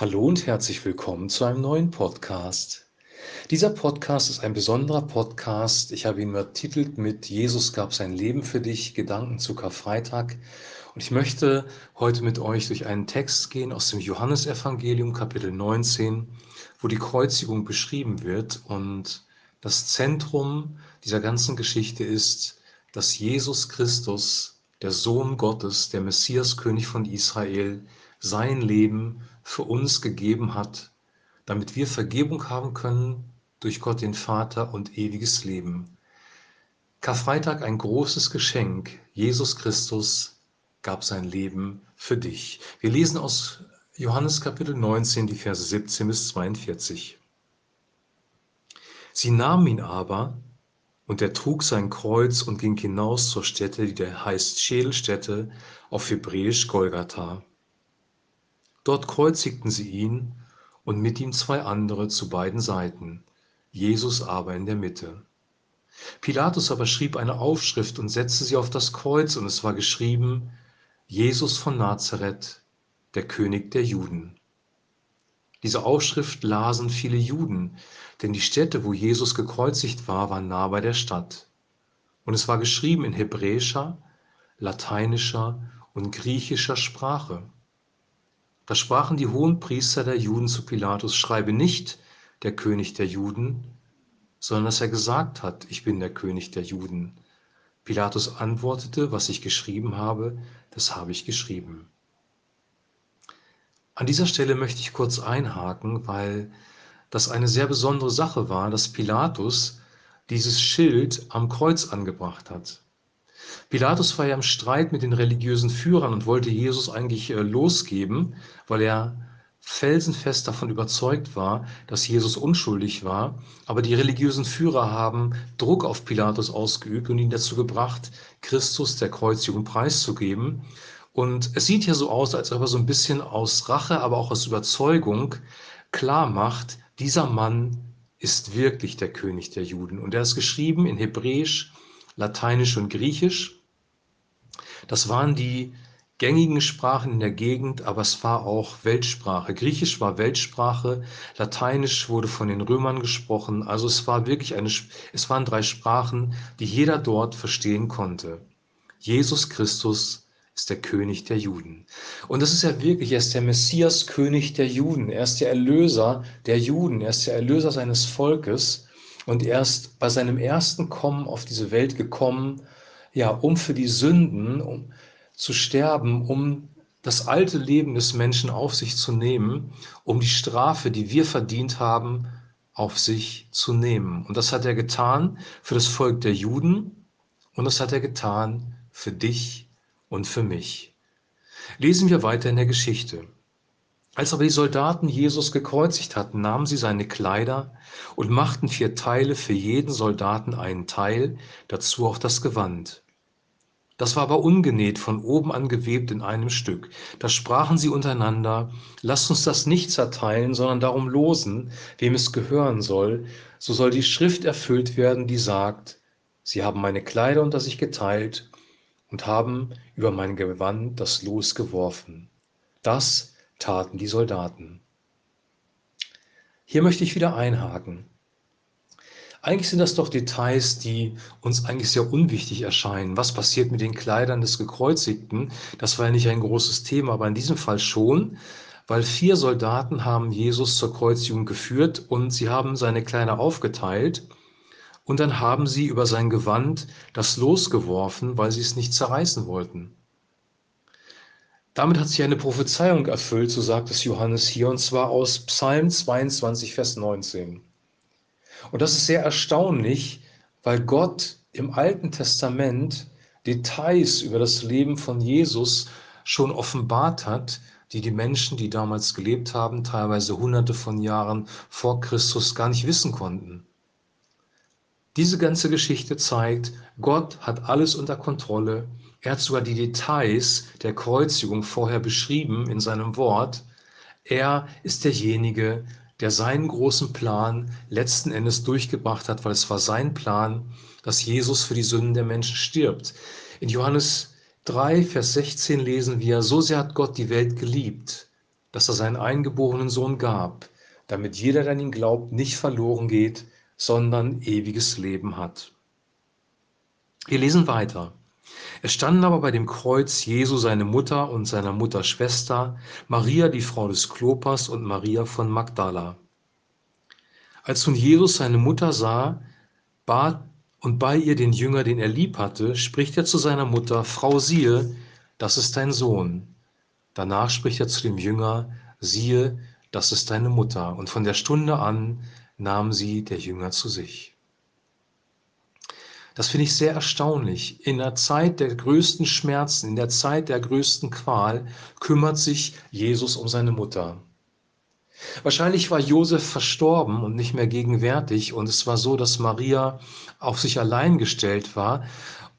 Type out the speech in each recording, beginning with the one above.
Hallo und herzlich willkommen zu einem neuen Podcast. Dieser Podcast ist ein besonderer Podcast. Ich habe ihn übertitelt mit Jesus gab sein Leben für dich, Gedanken zu Karfreitag. Und ich möchte heute mit euch durch einen Text gehen aus dem Johannesevangelium Kapitel 19, wo die Kreuzigung beschrieben wird. Und das Zentrum dieser ganzen Geschichte ist, dass Jesus Christus, der Sohn Gottes, der Messias, König von Israel, sein Leben für uns gegeben hat, damit wir Vergebung haben können durch Gott den Vater und ewiges Leben. Karfreitag ein großes Geschenk. Jesus Christus gab sein Leben für dich. Wir lesen aus Johannes Kapitel 19, die Verse 17 bis 42. Sie nahmen ihn aber, und er trug sein Kreuz und ging hinaus zur Stätte, die der heißt Schädelstätte, auf Hebräisch Golgatha. Dort kreuzigten sie ihn und mit ihm zwei andere zu beiden Seiten, Jesus aber in der Mitte. Pilatus aber schrieb eine Aufschrift und setzte sie auf das Kreuz, und es war geschrieben, Jesus von Nazareth, der König der Juden. Diese Aufschrift lasen viele Juden, denn die Stätte, wo Jesus gekreuzigt war, war nah bei der Stadt. Und es war geschrieben in hebräischer, lateinischer und griechischer Sprache. Da sprachen die Hohenpriester der Juden zu Pilatus, schreibe nicht der König der Juden, sondern dass er gesagt hat, ich bin der König der Juden. Pilatus antwortete, was ich geschrieben habe, das habe ich geschrieben. An dieser Stelle möchte ich kurz einhaken, weil das eine sehr besondere Sache war, dass Pilatus dieses Schild am Kreuz angebracht hat. Pilatus war ja im Streit mit den religiösen Führern und wollte Jesus eigentlich äh, losgeben, weil er felsenfest davon überzeugt war, dass Jesus unschuldig war. Aber die religiösen Führer haben Druck auf Pilatus ausgeübt und ihn dazu gebracht, Christus der Kreuzigung preiszugeben. Und es sieht hier so aus, als ob er so ein bisschen aus Rache, aber auch aus Überzeugung klar macht, dieser Mann ist wirklich der König der Juden. Und er ist geschrieben in Hebräisch, Lateinisch und Griechisch. Das waren die gängigen Sprachen in der Gegend, aber es war auch Weltsprache. Griechisch war Weltsprache, Lateinisch wurde von den Römern gesprochen. Also es war wirklich eine, es waren drei Sprachen, die jeder dort verstehen konnte. Jesus Christus ist der König der Juden. Und das ist ja wirklich, er ist der Messias, König der Juden. Er ist der Erlöser der Juden. Er ist der Erlöser seines Volkes. Und er ist bei seinem ersten Kommen auf diese Welt gekommen, ja, um für die Sünden um zu sterben, um das alte Leben des Menschen auf sich zu nehmen, um die Strafe, die wir verdient haben, auf sich zu nehmen. Und das hat er getan für das Volk der Juden und das hat er getan für dich und für mich. Lesen wir weiter in der Geschichte. Als aber die Soldaten Jesus gekreuzigt hatten, nahmen sie seine Kleider und machten vier Teile für jeden Soldaten einen Teil, dazu auch das Gewand. Das war aber ungenäht, von oben an gewebt in einem Stück. Da sprachen sie untereinander, lasst uns das nicht zerteilen, sondern darum losen, wem es gehören soll, so soll die Schrift erfüllt werden, die sagt, sie haben meine Kleider unter sich geteilt und haben über mein Gewand das Los geworfen. Das taten die Soldaten. Hier möchte ich wieder einhaken. Eigentlich sind das doch Details, die uns eigentlich sehr unwichtig erscheinen. Was passiert mit den Kleidern des Gekreuzigten? Das war ja nicht ein großes Thema, aber in diesem Fall schon, weil vier Soldaten haben Jesus zur Kreuzigung geführt und sie haben seine Kleider aufgeteilt und dann haben sie über sein Gewand das losgeworfen, weil sie es nicht zerreißen wollten. Damit hat sich eine Prophezeiung erfüllt, so sagt es Johannes hier, und zwar aus Psalm 22, Vers 19. Und das ist sehr erstaunlich, weil Gott im Alten Testament Details über das Leben von Jesus schon offenbart hat, die die Menschen, die damals gelebt haben, teilweise hunderte von Jahren vor Christus gar nicht wissen konnten. Diese ganze Geschichte zeigt, Gott hat alles unter Kontrolle er hat sogar die Details der Kreuzigung vorher beschrieben in seinem Wort. Er ist derjenige, der seinen großen Plan letzten Endes durchgebracht hat, weil es war sein Plan, dass Jesus für die Sünden der Menschen stirbt. In Johannes 3, Vers 16 lesen wir, so sehr hat Gott die Welt geliebt, dass er seinen eingeborenen Sohn gab, damit jeder, der an ihn glaubt, nicht verloren geht, sondern ewiges Leben hat. Wir lesen weiter. Es standen aber bei dem Kreuz Jesu seine Mutter und seiner Mutter Schwester, Maria, die Frau des Klopas und Maria von Magdala. Als nun Jesus seine Mutter sah, bat und bei ihr den Jünger, den er lieb hatte, spricht er zu seiner Mutter, Frau, siehe, das ist dein Sohn. Danach spricht er zu dem Jünger, siehe, das ist deine Mutter. Und von der Stunde an nahm sie der Jünger zu sich. Das finde ich sehr erstaunlich. In der Zeit der größten Schmerzen, in der Zeit der größten Qual kümmert sich Jesus um seine Mutter. Wahrscheinlich war Josef verstorben und nicht mehr gegenwärtig und es war so, dass Maria auf sich allein gestellt war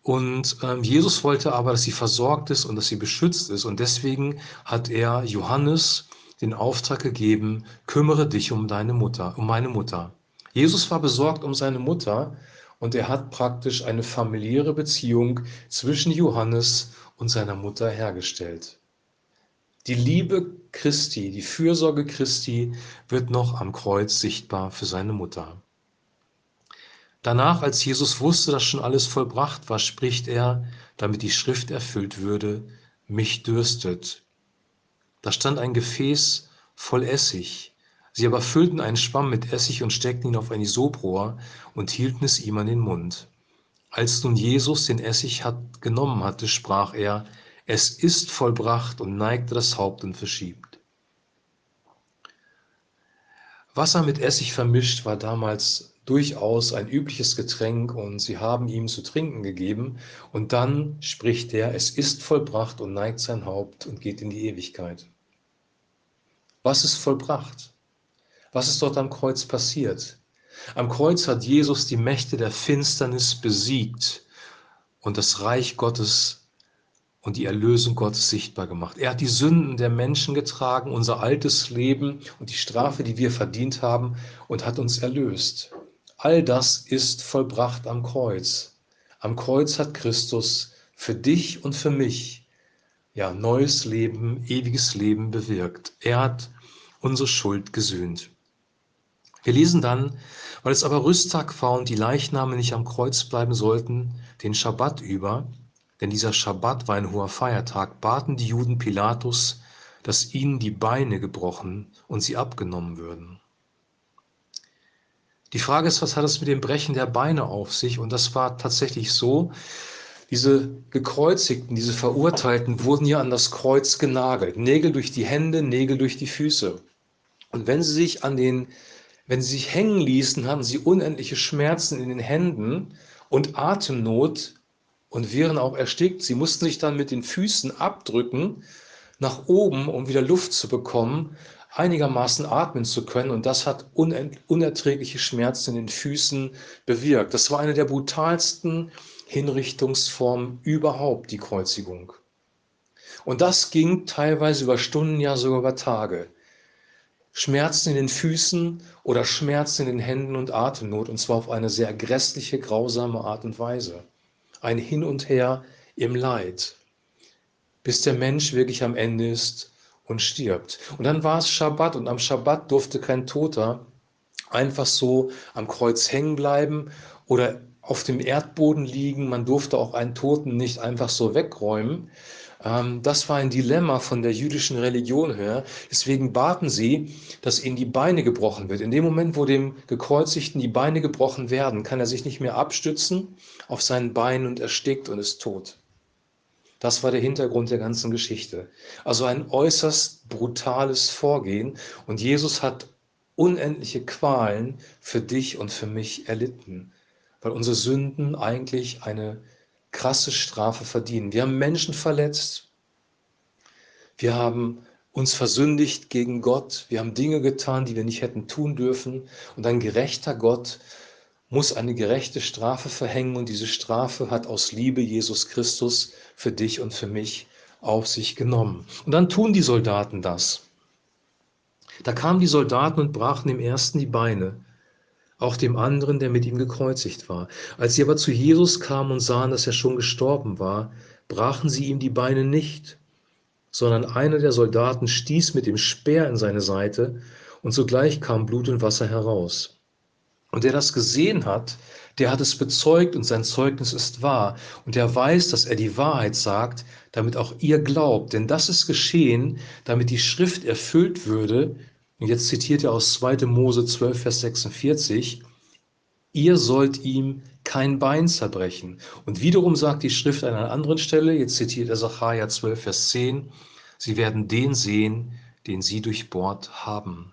und ähm, Jesus wollte aber, dass sie versorgt ist und dass sie beschützt ist und deswegen hat er Johannes den Auftrag gegeben, kümmere dich um deine Mutter, um meine Mutter. Jesus war besorgt um seine Mutter und er hat praktisch eine familiäre Beziehung zwischen Johannes und seiner Mutter hergestellt. Die Liebe Christi, die Fürsorge Christi wird noch am Kreuz sichtbar für seine Mutter. Danach, als Jesus wusste, dass schon alles vollbracht war, spricht er, damit die Schrift erfüllt würde, mich dürstet. Da stand ein Gefäß voll Essig. Sie aber füllten einen Schwamm mit Essig und steckten ihn auf ein Isoprohr und hielten es ihm an den Mund. Als nun Jesus den Essig hat, genommen hatte, sprach er, es ist vollbracht und neigte das Haupt und verschiebt. Wasser mit Essig vermischt war damals durchaus ein übliches Getränk und sie haben ihm zu trinken gegeben. Und dann spricht er, es ist vollbracht und neigt sein Haupt und geht in die Ewigkeit. Was ist vollbracht? Was ist dort am Kreuz passiert? Am Kreuz hat Jesus die Mächte der Finsternis besiegt und das Reich Gottes und die Erlösung Gottes sichtbar gemacht. Er hat die Sünden der Menschen getragen, unser altes Leben und die Strafe, die wir verdient haben und hat uns erlöst. All das ist vollbracht am Kreuz. Am Kreuz hat Christus für dich und für mich ja neues Leben, ewiges Leben bewirkt. Er hat unsere Schuld gesühnt. Wir lesen dann, weil es aber Rüsttag war und die Leichname nicht am Kreuz bleiben sollten, den Schabbat über, denn dieser Schabbat war ein hoher Feiertag, baten die Juden Pilatus, dass ihnen die Beine gebrochen und sie abgenommen würden. Die Frage ist, was hat es mit dem Brechen der Beine auf sich? Und das war tatsächlich so, diese Gekreuzigten, diese Verurteilten wurden ja an das Kreuz genagelt. Nägel durch die Hände, Nägel durch die Füße. Und wenn sie sich an den, wenn sie sich hängen ließen, haben sie unendliche Schmerzen in den Händen und Atemnot und wären auch erstickt. Sie mussten sich dann mit den Füßen abdrücken nach oben, um wieder Luft zu bekommen, einigermaßen atmen zu können. Und das hat unerträgliche Schmerzen in den Füßen bewirkt. Das war eine der brutalsten Hinrichtungsformen überhaupt, die Kreuzigung. Und das ging teilweise über Stunden, ja sogar über Tage. Schmerzen in den Füßen oder Schmerzen in den Händen und Atemnot, und zwar auf eine sehr grässliche, grausame Art und Weise ein Hin und Her im Leid, bis der Mensch wirklich am Ende ist und stirbt. Und dann war es Schabbat und am Schabbat durfte kein Toter einfach so am Kreuz hängen bleiben oder auf dem Erdboden liegen. Man durfte auch einen Toten nicht einfach so wegräumen, ähm, das war ein Dilemma von der jüdischen Religion her. Deswegen baten sie, dass ihnen die Beine gebrochen wird. In dem Moment, wo dem Gekreuzigten die Beine gebrochen werden, kann er sich nicht mehr abstützen auf seinen Beinen und erstickt und ist tot. Das war der Hintergrund der ganzen Geschichte. Also ein äußerst brutales Vorgehen. Und Jesus hat unendliche Qualen für dich und für mich erlitten, weil unsere Sünden eigentlich eine krasse Strafe verdienen. Wir haben Menschen verletzt. Wir haben uns versündigt gegen Gott. Wir haben Dinge getan, die wir nicht hätten tun dürfen. Und ein gerechter Gott muss eine gerechte Strafe verhängen. Und diese Strafe hat aus Liebe Jesus Christus für dich und für mich auf sich genommen. Und dann tun die Soldaten das. Da kamen die Soldaten und brachen dem ersten die Beine auch dem anderen, der mit ihm gekreuzigt war. Als sie aber zu Jesus kamen und sahen, dass er schon gestorben war, brachen sie ihm die Beine nicht, sondern einer der Soldaten stieß mit dem Speer in seine Seite, und sogleich kam Blut und Wasser heraus. Und der das gesehen hat, der hat es bezeugt und sein Zeugnis ist wahr. Und der weiß, dass er die Wahrheit sagt, damit auch ihr glaubt. Denn das ist geschehen, damit die Schrift erfüllt würde. Und jetzt zitiert er aus 2. Mose 12, Vers 46. Ihr sollt ihm kein Bein zerbrechen. Und wiederum sagt die Schrift an einer anderen Stelle, jetzt zitiert er Sacharja 12, Vers 10, sie werden den sehen, den sie durchbohrt haben.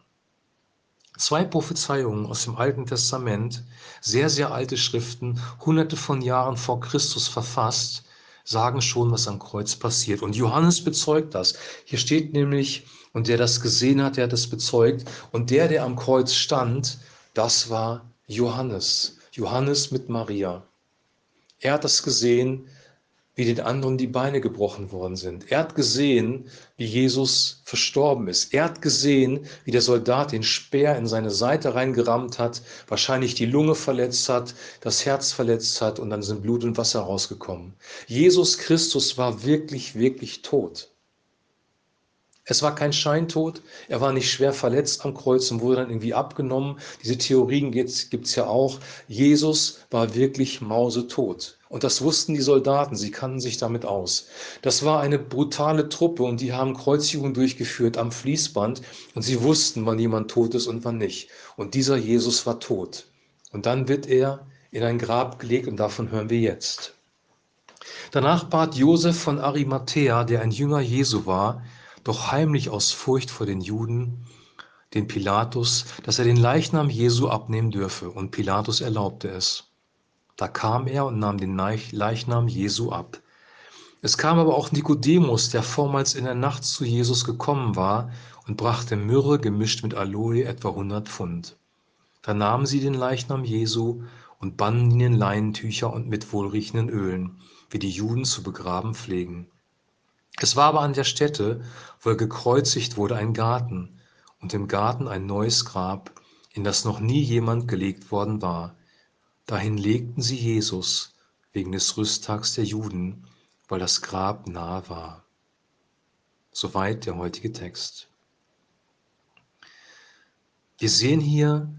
Zwei Prophezeiungen aus dem Alten Testament, sehr, sehr alte Schriften, hunderte von Jahren vor Christus verfasst, sagen schon, was am Kreuz passiert. Und Johannes bezeugt das. Hier steht nämlich, und der das gesehen hat, der hat es bezeugt. Und der, der am Kreuz stand, das war Johannes. Johannes mit Maria. Er hat das gesehen, wie den anderen die Beine gebrochen worden sind. Er hat gesehen, wie Jesus verstorben ist. Er hat gesehen, wie der Soldat den Speer in seine Seite reingerammt hat, wahrscheinlich die Lunge verletzt hat, das Herz verletzt hat und dann sind Blut und Wasser rausgekommen. Jesus Christus war wirklich, wirklich tot. Es war kein Scheintod, er war nicht schwer verletzt am Kreuz und wurde dann irgendwie abgenommen. Diese Theorien gibt es ja auch. Jesus war wirklich mausetot. Und das wussten die Soldaten, sie kannten sich damit aus. Das war eine brutale Truppe und die haben Kreuzigungen durchgeführt am Fließband und sie wussten, wann jemand tot ist und wann nicht. Und dieser Jesus war tot. Und dann wird er in ein Grab gelegt und davon hören wir jetzt. Danach bat Josef von Arimathea, der ein Jünger Jesu war, doch heimlich aus Furcht vor den Juden, den Pilatus, dass er den Leichnam Jesu abnehmen dürfe, und Pilatus erlaubte es. Da kam er und nahm den Leichnam Jesu ab. Es kam aber auch Nikodemus, der vormals in der Nacht zu Jesus gekommen war, und brachte Myrrhe gemischt mit Aloe etwa hundert Pfund. Da nahmen sie den Leichnam Jesu und banden ihn in Leinentücher und mit wohlriechenden Ölen, wie die Juden zu begraben pflegen. Es war aber an der Stätte, wo er gekreuzigt wurde, ein Garten und im Garten ein neues Grab, in das noch nie jemand gelegt worden war. Dahin legten sie Jesus wegen des Rüsttags der Juden, weil das Grab nahe war. Soweit der heutige Text. Wir sehen hier,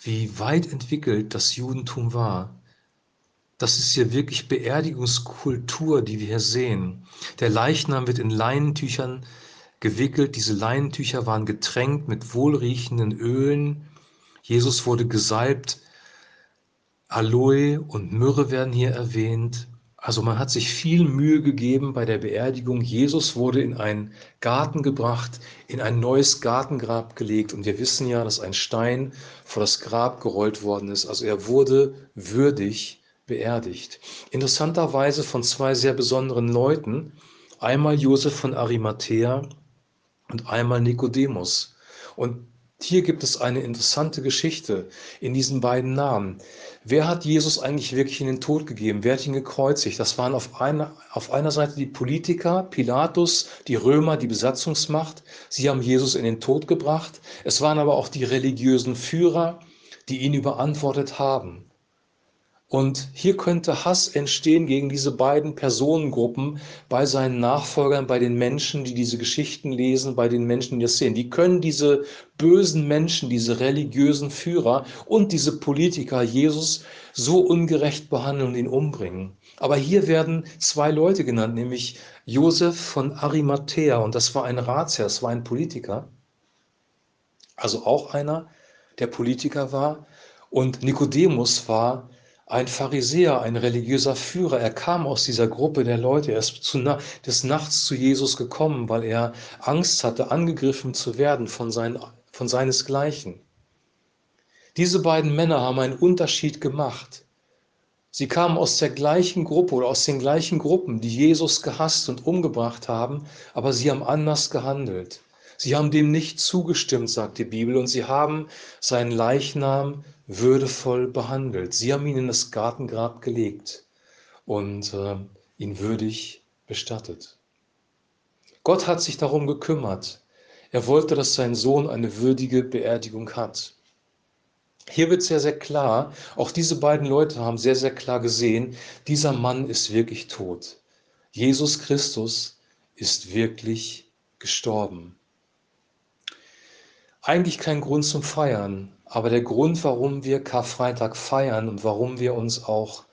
wie weit entwickelt das Judentum war das ist hier wirklich Beerdigungskultur, die wir hier sehen. Der Leichnam wird in Leinentüchern gewickelt. Diese Leinentücher waren getränkt mit wohlriechenden Ölen. Jesus wurde gesalbt. Aloe und Myrrhe werden hier erwähnt. Also man hat sich viel Mühe gegeben bei der Beerdigung. Jesus wurde in einen Garten gebracht, in ein neues Gartengrab gelegt. Und wir wissen ja, dass ein Stein vor das Grab gerollt worden ist. Also er wurde würdig beerdigt. Interessanterweise von zwei sehr besonderen Leuten, einmal Josef von Arimathea und einmal Nikodemus. Und hier gibt es eine interessante Geschichte in diesen beiden Namen. Wer hat Jesus eigentlich wirklich in den Tod gegeben? Wer hat ihn gekreuzigt? Das waren auf einer, auf einer Seite die Politiker, Pilatus, die Römer, die Besatzungsmacht. Sie haben Jesus in den Tod gebracht. Es waren aber auch die religiösen Führer, die ihn überantwortet haben. Und hier könnte Hass entstehen gegen diese beiden Personengruppen bei seinen Nachfolgern, bei den Menschen, die diese Geschichten lesen, bei den Menschen, die das sehen. Die können diese bösen Menschen, diese religiösen Führer und diese Politiker Jesus so ungerecht behandeln und ihn umbringen. Aber hier werden zwei Leute genannt, nämlich Josef von Arimathea. Und das war ein Ratsherr, das war ein Politiker. Also auch einer, der Politiker war. Und Nikodemus war ein Pharisäer, ein religiöser Führer. Er kam aus dieser Gruppe der Leute. Er ist zu, des Nachts zu Jesus gekommen, weil er Angst hatte, angegriffen zu werden von, sein, von seinesgleichen. Diese beiden Männer haben einen Unterschied gemacht. Sie kamen aus der gleichen Gruppe oder aus den gleichen Gruppen, die Jesus gehasst und umgebracht haben, aber sie haben anders gehandelt. Sie haben dem nicht zugestimmt, sagt die Bibel, und sie haben seinen Leichnam würdevoll behandelt. Sie haben ihn in das Gartengrab gelegt und äh, ihn würdig bestattet. Gott hat sich darum gekümmert. Er wollte, dass sein Sohn eine würdige Beerdigung hat. Hier wird sehr, sehr klar, auch diese beiden Leute haben sehr, sehr klar gesehen, dieser Mann ist wirklich tot. Jesus Christus ist wirklich gestorben. Eigentlich kein Grund zum Feiern, aber der Grund, warum wir Karfreitag feiern und warum wir uns auch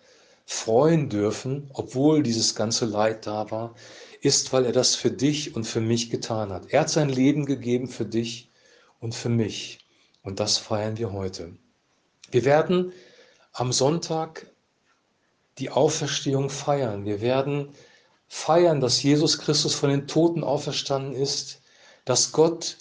freuen dürfen, obwohl dieses ganze Leid da war, ist, weil er das für dich und für mich getan hat. Er hat sein Leben gegeben für dich und für mich. Und das feiern wir heute. Wir werden am Sonntag die Auferstehung feiern. Wir werden feiern, dass Jesus Christus von den Toten auferstanden ist, dass Gott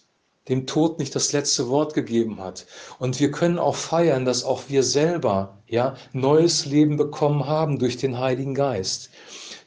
dem Tod nicht das letzte Wort gegeben hat. Und wir können auch feiern, dass auch wir selber ja neues Leben bekommen haben durch den Heiligen Geist.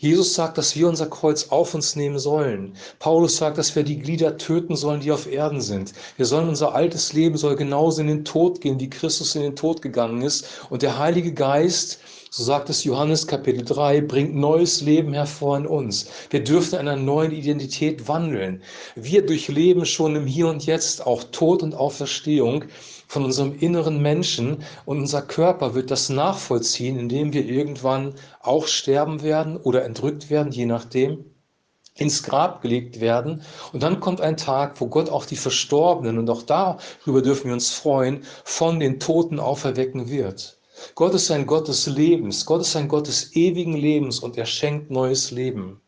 Jesus sagt, dass wir unser Kreuz auf uns nehmen sollen. Paulus sagt, dass wir die Glieder töten sollen, die auf Erden sind. Wir sollen unser altes Leben soll genauso in den Tod gehen, wie Christus in den Tod gegangen ist. Und der Heilige Geist so sagt es Johannes Kapitel 3, bringt neues Leben hervor in uns. Wir dürfen in einer neuen Identität wandeln. Wir durchleben schon im Hier und Jetzt auch Tod und Auferstehung von unserem inneren Menschen und unser Körper wird das nachvollziehen, indem wir irgendwann auch sterben werden oder entrückt werden, je nachdem ins Grab gelegt werden. Und dann kommt ein Tag, wo Gott auch die Verstorbenen, und auch darüber dürfen wir uns freuen, von den Toten auferwecken wird. Gott ist ein Gott des Lebens, Gott ist ein Gott des ewigen Lebens und er schenkt neues Leben.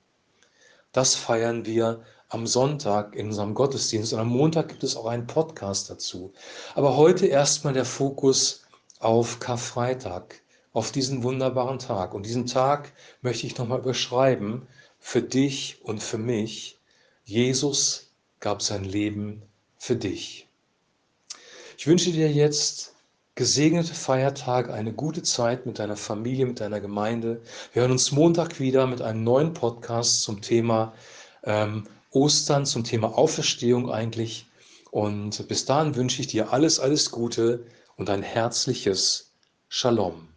Das feiern wir am Sonntag in unserem Gottesdienst und am Montag gibt es auch einen Podcast dazu. Aber heute erstmal der Fokus auf Karfreitag, auf diesen wunderbaren Tag. Und diesen Tag möchte ich nochmal überschreiben für dich und für mich. Jesus gab sein Leben für dich. Ich wünsche dir jetzt gesegnete Feiertage, eine gute Zeit mit deiner Familie, mit deiner Gemeinde. Wir hören uns Montag wieder mit einem neuen Podcast zum Thema ähm, Ostern, zum Thema Auferstehung eigentlich. Und bis dahin wünsche ich dir alles, alles Gute und ein herzliches Shalom.